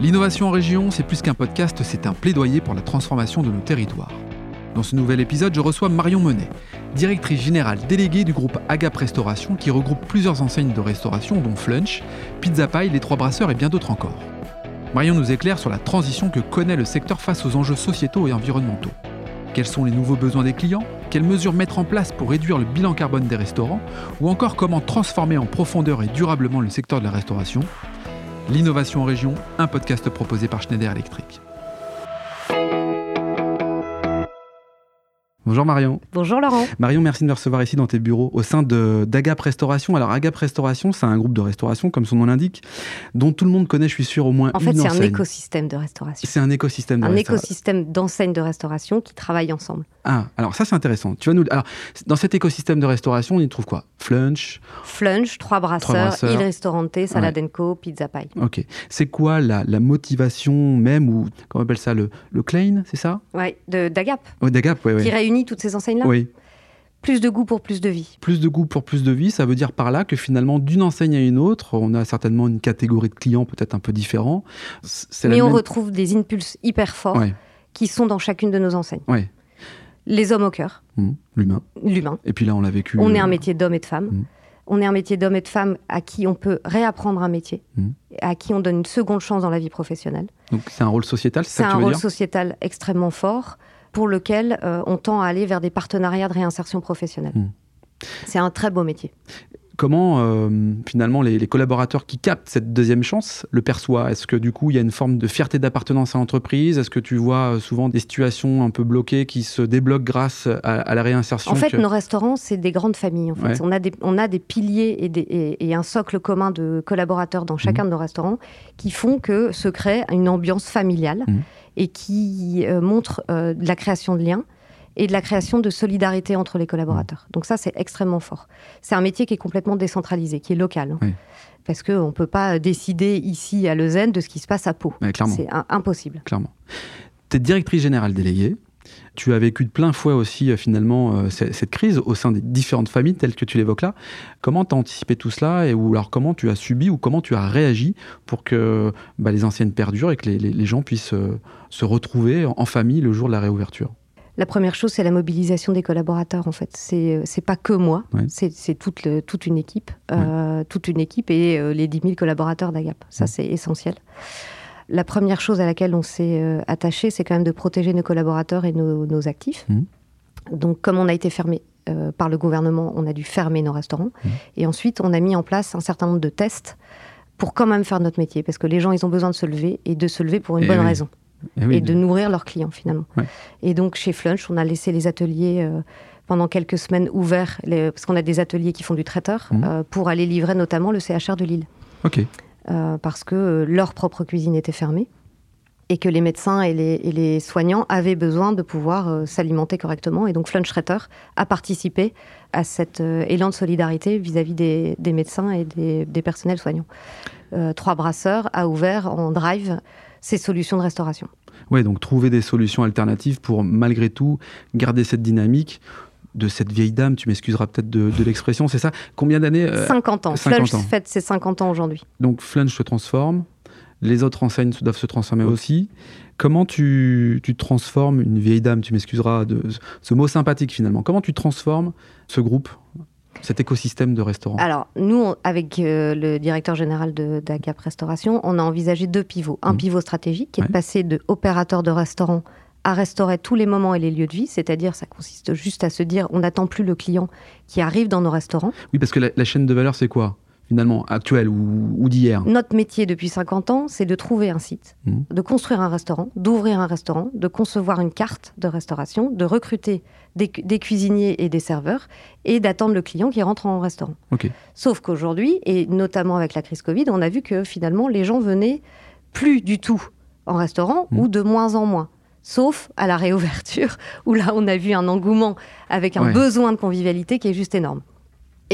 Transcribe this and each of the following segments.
L'innovation en région, c'est plus qu'un podcast, c'est un plaidoyer pour la transformation de nos territoires. Dans ce nouvel épisode, je reçois Marion Monet, directrice générale déléguée du groupe Agap Restauration qui regroupe plusieurs enseignes de restauration dont Flunch, Pizza Pie, Les Trois Brasseurs et bien d'autres encore. Marion nous éclaire sur la transition que connaît le secteur face aux enjeux sociétaux et environnementaux. Quels sont les nouveaux besoins des clients? Quelles mesures mettre en place pour réduire le bilan carbone des restaurants? Ou encore comment transformer en profondeur et durablement le secteur de la restauration? L'innovation en région, un podcast proposé par Schneider Electric. Bonjour Marion. Bonjour Laurent. Marion, merci de me recevoir ici dans tes bureaux au sein de d'Agap Restauration. Alors Agap Restauration, c'est un groupe de restauration, comme son nom l'indique, dont tout le monde connaît, je suis sûr, au moins en une fait, c'est un écosystème de restauration. C'est un écosystème de Un écosystème d'enseignes de restauration qui travaillent ensemble. Ah, alors ça c'est intéressant. Tu vas nous. Alors, dans cet écosystème de restauration, on y trouve quoi? Flunch? Flunch, Trois Brasseurs. Il Ristorante, Salad Co, Pizza Pie. Ok. C'est quoi la, la motivation même ou comment on appelle ça le le claim, c'est ça? Ouais, de d'Agap, Oh, d'Agap, ouais, qui ouais. réunit toutes ces enseignes-là. Oui. Plus de goût pour plus de vie. Plus de goût pour plus de vie, ça veut dire par là que finalement, d'une enseigne à une autre, on a certainement une catégorie de clients peut-être un peu différent. Mais on même- retrouve des impulses hyper forts Ouais, qui sont dans chacune de nos enseignes. ouais. Les hommes au cœur, Hum, l'humain. l'humain. Et puis là, on l'a vécu. On est euh, un métier d'homme et de femme. Mm. On est un métier d'homme et de femme à qui on peut réapprendre un métier, Mm. à qui on donne une seconde chance dans la vie professionnelle. Donc c'est un rôle sociétal, c'est C'est ça que un tu veux rôle dire? sociétal extrêmement fort pour lequel euh, on tend à aller vers des partenariats de réinsertion professionnelle. Mm. C'est un très beau métier. Comment euh, finalement les, les collaborateurs qui captent cette deuxième chance le perçoivent? Est-ce que du coup il y a une forme de fierté d'appartenance à l'entreprise? Est-ce que tu vois euh, souvent des situations un peu bloquées qui se débloquent grâce à, à la réinsertion En fait, que- nos restaurants, c'est des grandes familles. En fait. Ouais. On, a des, on a des piliers et, des- et- et un socle commun de collaborateurs dans chacun de nos restaurants qui font que se crée une ambiance familiale Mhm. et qui euh, montre euh, de la création de liens et de la création de solidarité entre les collaborateurs. Donc ça, c'est extrêmement fort. C'est un métier qui est complètement décentralisé, qui est local. hein. Oui. Parce qu'on ne peut pas décider ici à Lausanne de ce qui se passe à Pau. C'est impossible. clairement. Tu es directrice générale déléguée. Tu as vécu de plein fouet aussi euh, finalement euh, cette crise au sein des différentes familles telles que tu l'évoques là. Comment tu as anticipé tout cela et ou alors comment tu as subi ou comment tu as réagi pour que bah, les anciennes perdurent et que les, les- les gens puissent euh, se retrouver en famille le jour de la réouverture? La première chose, c'est la mobilisation des collaborateurs, en fait. C'est euh, pas que moi, Ouais. c'est toute, le- toute une équipe, euh, toute une équipe et euh, les 10 000 collaborateurs d'Agap. Ça, Ouais. c'est essentiel. La première chose à laquelle on s'est euh, attaché, c'est quand même de protéger nos collaborateurs et nos, nos actifs. Mhm. Donc, comme on a été fermé par le gouvernement, on a dû fermer nos restaurants. Mhm. Et ensuite, on a mis en place un certain nombre de tests pour quand même faire notre métier, parce que les gens, ils ont besoin de se lever et de se lever pour une bonne oui. raison Eh oui, et de nourrir leurs clients finalement. Ouais. Et donc chez Flunch, on a laissé les ateliers euh, pendant quelques semaines ouverts, les- parce qu'on a des ateliers qui font du traiteur, Mhm. euh, pour aller livrer notamment le CHR de Lille, Ok. Euh, parce que leur propre cuisine était fermée et que les médecins et les, et les soignants avaient besoin de pouvoir euh, s'alimenter correctement. Et donc Flunch Traiteur a participé à cet euh, élan de solidarité vis-à-vis des, des médecins et des, des personnels soignants. Euh, Trois Brasseurs a ouvert en drive ses solutions de restauration. Ouais, donc trouver des solutions alternatives pour malgré tout garder cette dynamique de cette vieille dame, tu m'excuseras peut-être de, de l'expression, c'est ça? Combien d'années euh, 50 ans. 50 Flunch ans. fête ses 50 ans aujourd'hui. Donc Flunch se transforme, les autres enseignes doivent se transformer aussi. Comment tu, tu transformes une vieille dame, tu m'excuseras de ce mot sympathique finalement, comment tu transformes ce groupe, cet écosystème de restaurants Alors, nous, on- avec euh, le directeur général de d'Agap Restauration, on a envisagé deux pivots. Un Mhm. pivot stratégique qui est de passer de opérateur de restaurant à restaurer tous les moments et les lieux de vie, c'est-à-dire ça consiste juste à se dire on n'attend plus le client qui arrive dans nos restaurants. Oui, parce que la, la chaîne de valeur, c'est quoi? Finalement, actuelle ou, ou d'hier Notre métier depuis 50 ans, c'est de trouver un site, Mhm. de construire un restaurant, d'ouvrir un restaurant, de concevoir une carte de restauration, de recruter des, cu- des cuisiniers et des serveurs et d'attendre le client qui rentre en restaurant. Ok. Sauf qu'aujourd'hui, et notamment avec la crise Covid, on a vu que finalement les gens venaient plus du tout en restaurant Mhm. ou de moins en moins. Sauf à la réouverture, où là on a vu un engouement avec un Ouais. besoin de convivialité qui est juste énorme.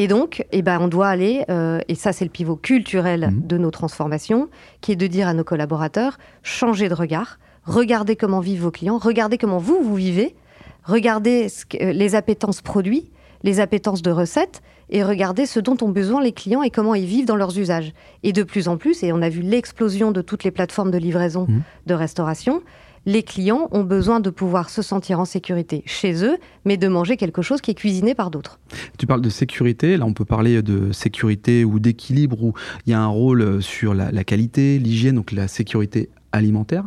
Et donc, eh ben, on doit aller, euh, et ça c'est le pivot culturel Mhm. de nos transformations, qui est de dire à nos collaborateurs, changez de regard, regardez comment vivent vos clients, regardez comment vous, vous vivez, regardez ce que- euh, les appétences produits, les appétences de recettes, et regarder ce dont ont besoin les clients et comment ils vivent dans leurs usages. Et de plus en plus, et on a vu l'explosion de toutes les plateformes de livraison Mhm. de restauration, les clients ont besoin de pouvoir se sentir en sécurité chez eux, mais de manger quelque chose qui est cuisiné par d'autres. Tu parles de sécurité, là on peut parler de sécurité ou d'équilibre où il y a un rôle sur la, la qualité, l'hygiène, donc la sécurité alimentaire.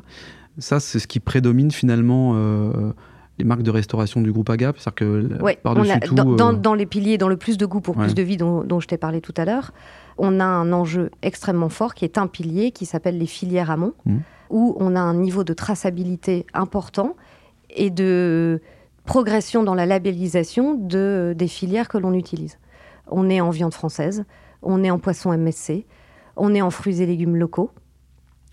Ça, c'est ce qui prédomine finalement euh, les marques de restauration du groupe Agap. C'est-à-dire que Ouais, on par-dessus a- tout. dans, euh, les piliers, dans le plus de goût pour Ouais. plus de vie dont, dont je t'ai parlé tout à l'heure, on a un enjeu extrêmement fort qui est un pilier qui s'appelle les filières amont, Mhm. Où on a un niveau de traçabilité important et de progression dans la labellisation de, des filières que l'on utilise. On est en viande française, on est en poisson MSC, on est en fruits et légumes locaux.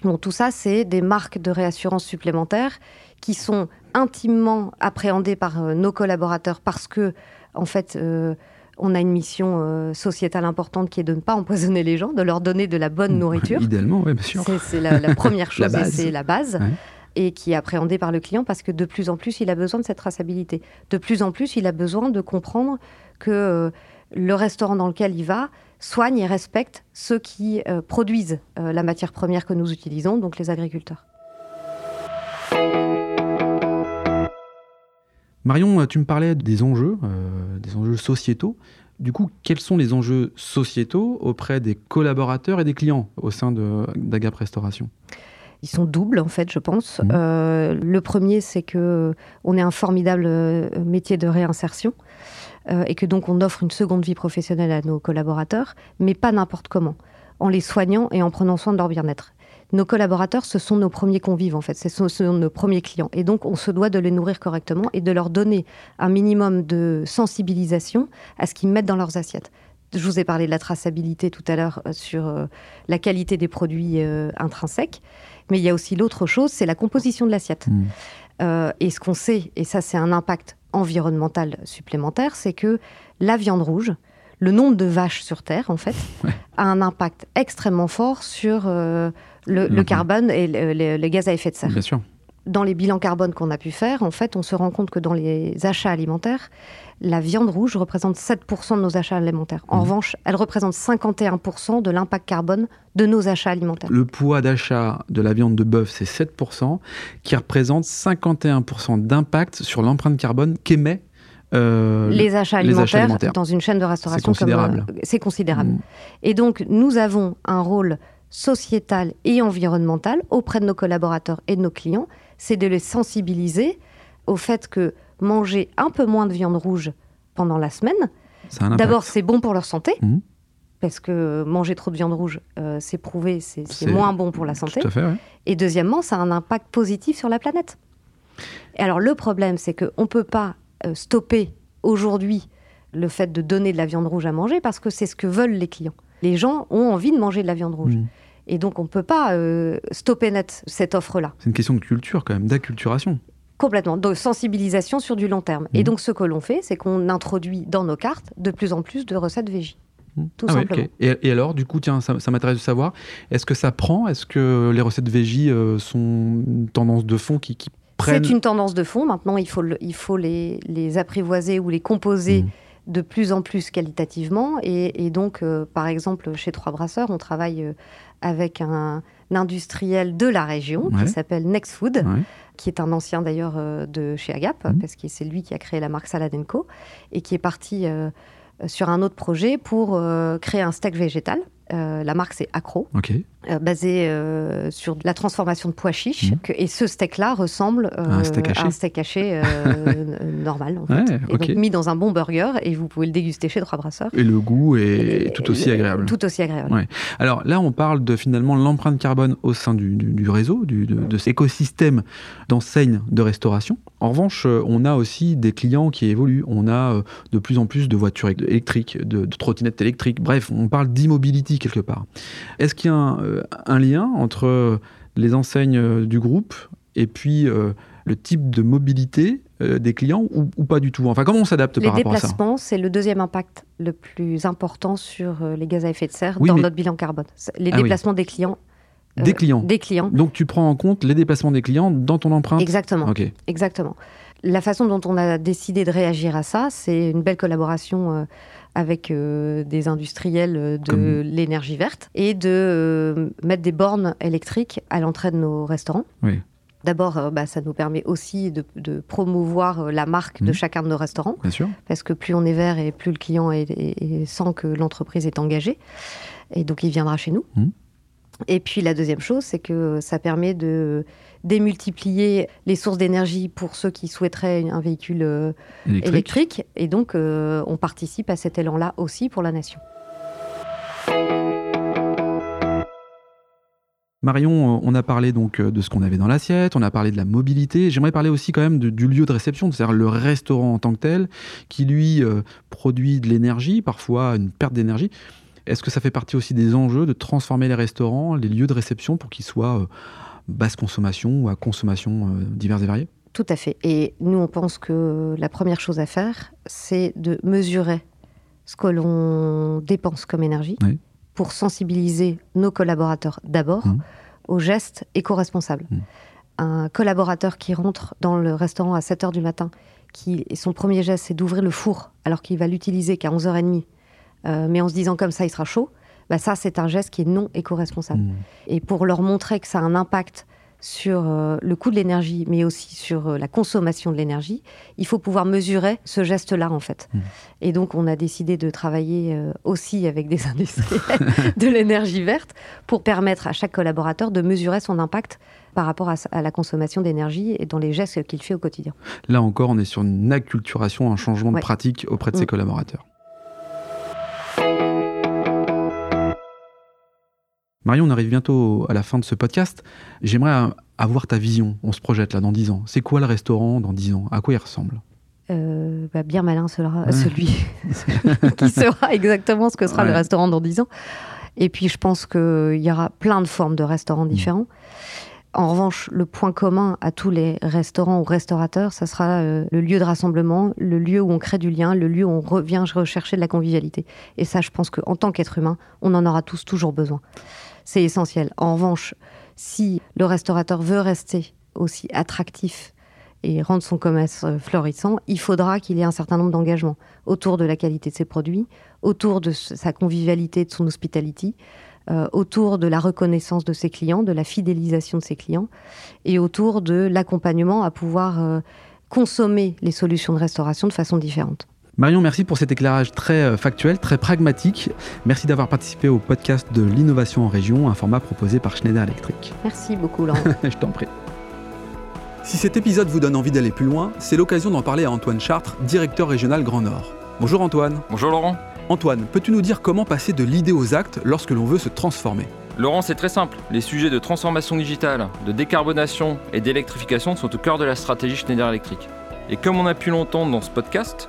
Bon, tout ça, c'est des marques de réassurance supplémentaires qui sont intimement appréhendées par euh, nos collaborateurs parce que, en fait, euh, on a une mission euh, sociétale importante qui est de ne pas empoisonner les gens, de leur donner de la bonne nourriture. Idéalement, oui, bien sûr. C'est la, la première chose La et c'est la base. Ouais. Et qui est appréhendée par le client parce que de plus en plus, il a besoin de cette traçabilité. De plus en plus, il a besoin de comprendre que euh, le restaurant dans lequel il va soigne et respecte ceux qui euh, produisent la matière première que nous utilisons, donc les agriculteurs. Marion, tu me parlais des enjeux, euh, des enjeux sociétaux. Du coup, quels sont les enjeux sociétaux auprès des collaborateurs et des clients au sein d'Agap Restauration? Ils sont doubles, en fait, je pense. Mhm. Euh, le premier, c'est que on est un formidable euh, métier de réinsertion euh, et que donc on offre une seconde vie professionnelle à nos collaborateurs, mais pas n'importe comment, en les soignant et en prenant soin de leur bien-être. Nos collaborateurs, ce sont nos premiers convives, en fait, ce sont, ce sont nos premiers clients. Et donc, on se doit de les nourrir correctement et de leur donner un minimum de sensibilisation à ce qu'ils mettent dans leurs assiettes. Je vous ai parlé de la traçabilité tout à l'heure euh, sur euh, la qualité des produits euh, intrinsèques. Mais il y a aussi l'autre chose, c'est la composition de l'assiette. Euh, et ce qu'on sait, et ça c'est un impact environnemental supplémentaire, c'est que la viande rouge, le nombre de vaches sur Terre, en fait, Ouais. a un impact extrêmement fort sur euh, le, le carbone et le- le- les gaz à effet de serre. Bien sûr. Dans les bilans carbone qu'on a pu faire, en fait, on se rend compte que dans les achats alimentaires, la viande rouge représente 7% de nos achats alimentaires. En Mhm. revanche, elle représente 51% de l'impact carbone de nos achats alimentaires. Le poids d'achat de la viande de bœuf, c'est 7%, qui représente 51% d'impact sur l'empreinte carbone qu'émet euh, les achats les achats alimentaires, dans une chaîne de restauration C'est considérable. comme euh, c'est considérable. Mm. Et donc nous avons un rôle sociétal et environnemental auprès de nos collaborateurs et de nos clients, c'est de les sensibiliser au fait que manger un peu moins de viande rouge pendant la semaine, d'abord c'est bon pour leur santé. Mhm. Parce que manger trop de viande rouge, euh, c'est prouvé, c'est moins bon pour la santé. Tout à fait, ouais. Et deuxièmement, ça a un impact positif sur la planète. Et alors le problème, c'est qu'on ne peut pas stopper aujourd'hui le fait de donner de la viande rouge à manger parce que c'est ce que veulent les clients. Les gens ont envie de manger de la viande rouge. Mhm. Et donc on ne peut pas euh, stopper net cette offre-là. C'est une question de culture quand même, d'acculturation. Complètement, de sensibilisation sur du long terme. Et donc ce que l'on fait, c'est qu'on introduit dans nos cartes de plus en plus de recettes végis. Tout Ah ouais, simplement. et, et alors, du coup, tiens, ça, ça m'intéresse de savoir, est-ce que ça prend Est-ce que les recettes végie euh, sont une tendance de fond qui, qui prennent C'est une tendance de fond. Maintenant, il faut, le- il faut les, les apprivoiser ou les composer Mhm. de plus en plus qualitativement. Et, et donc, euh, par exemple, chez Trois Brasseurs, on travaille euh, avec un, industriel de la région Ouais. qui s'appelle Next Food, Ouais. qui est un ancien d'ailleurs euh, de chez Agap, Mhm. parce que c'est lui qui a créé la marque Salad Co, et qui est parti sur un autre projet pour créer un steak végétal. La marque c'est Acro, Ok. Euh, basé euh, sur la transformation de pois chiches. Mhm. et ce steak-là ressemble euh, Un steak haché. à un steak haché n- normal, en fait. Ouais, Et donc mis dans un bon burger, et vous pouvez le déguster chez Trois Brasseurs. Et le goût est Et- tout aussi agréable. Tout aussi agréable. Ouais. Alors là, on parle de finalement l'empreinte carbone au sein du, du- du réseau, du- de, de cet écosystème d'enseignes de restauration. En revanche, on a aussi des clients qui évoluent. On a de plus en plus de voitures éle- électriques, de, de trottinettes électriques. Bref, on parle d'immobility quelque part. Est-ce qu'il y a un, un lien entre les enseignes euh, du groupe et puis euh, le type de mobilité euh, des clients ou, ou pas du tout? Enfin, comment on s'adapte Les par rapport à ça? déplacements, c'est le deuxième impact le plus important sur euh, les gaz à effet de serre Oui, dans mais- notre bilan carbone. Les Ah oui. déplacements des clients. euh, Des clients. Des clients. Donc tu prends en compte les déplacements des clients dans ton empreinte? Exactement. Exactement. La façon dont on a décidé de réagir à ça, c'est une belle collaboration avec des industriels de l'énergie verte et de mettre des bornes électriques à l'entrée de nos restaurants. Oui. D'abord, euh, bah, ça nous permet aussi de, promouvoir euh, la marque de mmh. chacun de nos restaurants. Bien sûr. Parce que plus on est vert et plus le client est, sent que l'entreprise est engagée. Et donc, il viendra chez nous. Mmh. Et puis, la deuxième chose, c'est que ça permet de démultiplier les sources d'énergie pour ceux qui souhaiteraient un véhicule euh, électrique. Et donc, on participe à cet élan-là aussi pour la nation. Marion, euh, on a parlé donc euh, de ce qu'on avait dans l'assiette, on a parlé de la mobilité. J'aimerais parler aussi quand même du lieu de réception, c'est-à-dire le restaurant en tant que tel, qui lui euh, produit de l'énergie, parfois une perte d'énergie. Est-ce que ça fait partie aussi des enjeux de transformer les restaurants, les lieux de réception, pour qu'ils soient basse consommation ou à consommation diverses et variées Tout à fait. Et nous, on pense que la première chose à faire, c'est de mesurer ce que l'on dépense comme énergie. Oui pour sensibiliser nos collaborateurs d'abord mmh. aux gestes éco-responsables. Mmh. Un collaborateur qui rentre dans le restaurant à 7 h du matin, qui son premier geste c'est d'ouvrir le four alors qu'il va l'utiliser qu'à 11h30, euh, mais en se disant comme ça il sera chaud, bah ça c'est un geste qui est non éco-responsable. Mmh. Et pour leur montrer que ça a un impact sur euh, le coût de l'énergie, mais aussi sur euh, la consommation de l'énergie, il faut pouvoir mesurer ce geste-là, en fait. Mmh. Et donc, on a décidé de travailler euh, aussi avec des industriels de l'énergie verte pour permettre à chaque collaborateur de mesurer son impact par rapport à, la consommation d'énergie et dans les gestes qu'il fait au quotidien. Là encore, on est sur une acculturation, un changement de pratique auprès de ses mmh. collaborateurs. Marion, on arrive bientôt à la fin de ce podcast. J'aimerais avoir ta vision. On se projette là dans 10 ans. C'est quoi le restaurant dans 10 ans? À quoi il ressemble? Euh, bah, bien malin sera celui qui sera exactement ce que sera le restaurant dans 10 ans. Et puis je pense qu'il y aura plein de formes de restaurants mm. différents. En revanche, le point commun à tous les restaurants ou restaurateurs, ça sera euh, le lieu de rassemblement, le lieu où on crée du lien, le lieu où on revient rechercher de la convivialité. Et ça, je pense qu'en tant qu'être humain, on en aura tous toujours besoin c'est essentiel. En revanche, si le restaurateur veut rester aussi attractif et rendre son commerce euh, florissant, il faudra qu'il ait un certain nombre d'engagements autour de la qualité de ses produits, autour de sa convivialité, de son hospitality, euh, autour de la reconnaissance de ses clients, de la fidélisation de ses clients, et autour de l'accompagnement à pouvoir euh, consommer les solutions de restauration de façon différente. Marion, merci pour cet éclairage très euh, factuel, très pragmatique. Merci d'avoir participé au podcast de l'innovation en région, un format proposé par Schneider Electric. Merci beaucoup, Laurent. Je t'en prie. Si cet épisode vous donne envie d'aller plus loin, c'est l'occasion d'en parler à Antoine Chartres, directeur régional Grand Nord. Bonjour Antoine. Bonjour Laurent. Antoine, peux-tu nous dire comment passer de l'idée aux actes lorsque l'on veut se transformer? Laurent, c'est très simple. Les sujets de transformation digitale, de décarbonation et d'électrification sont au cœur de la stratégie Schneider Electric. Et comme on a pu l'entendre dans ce podcast,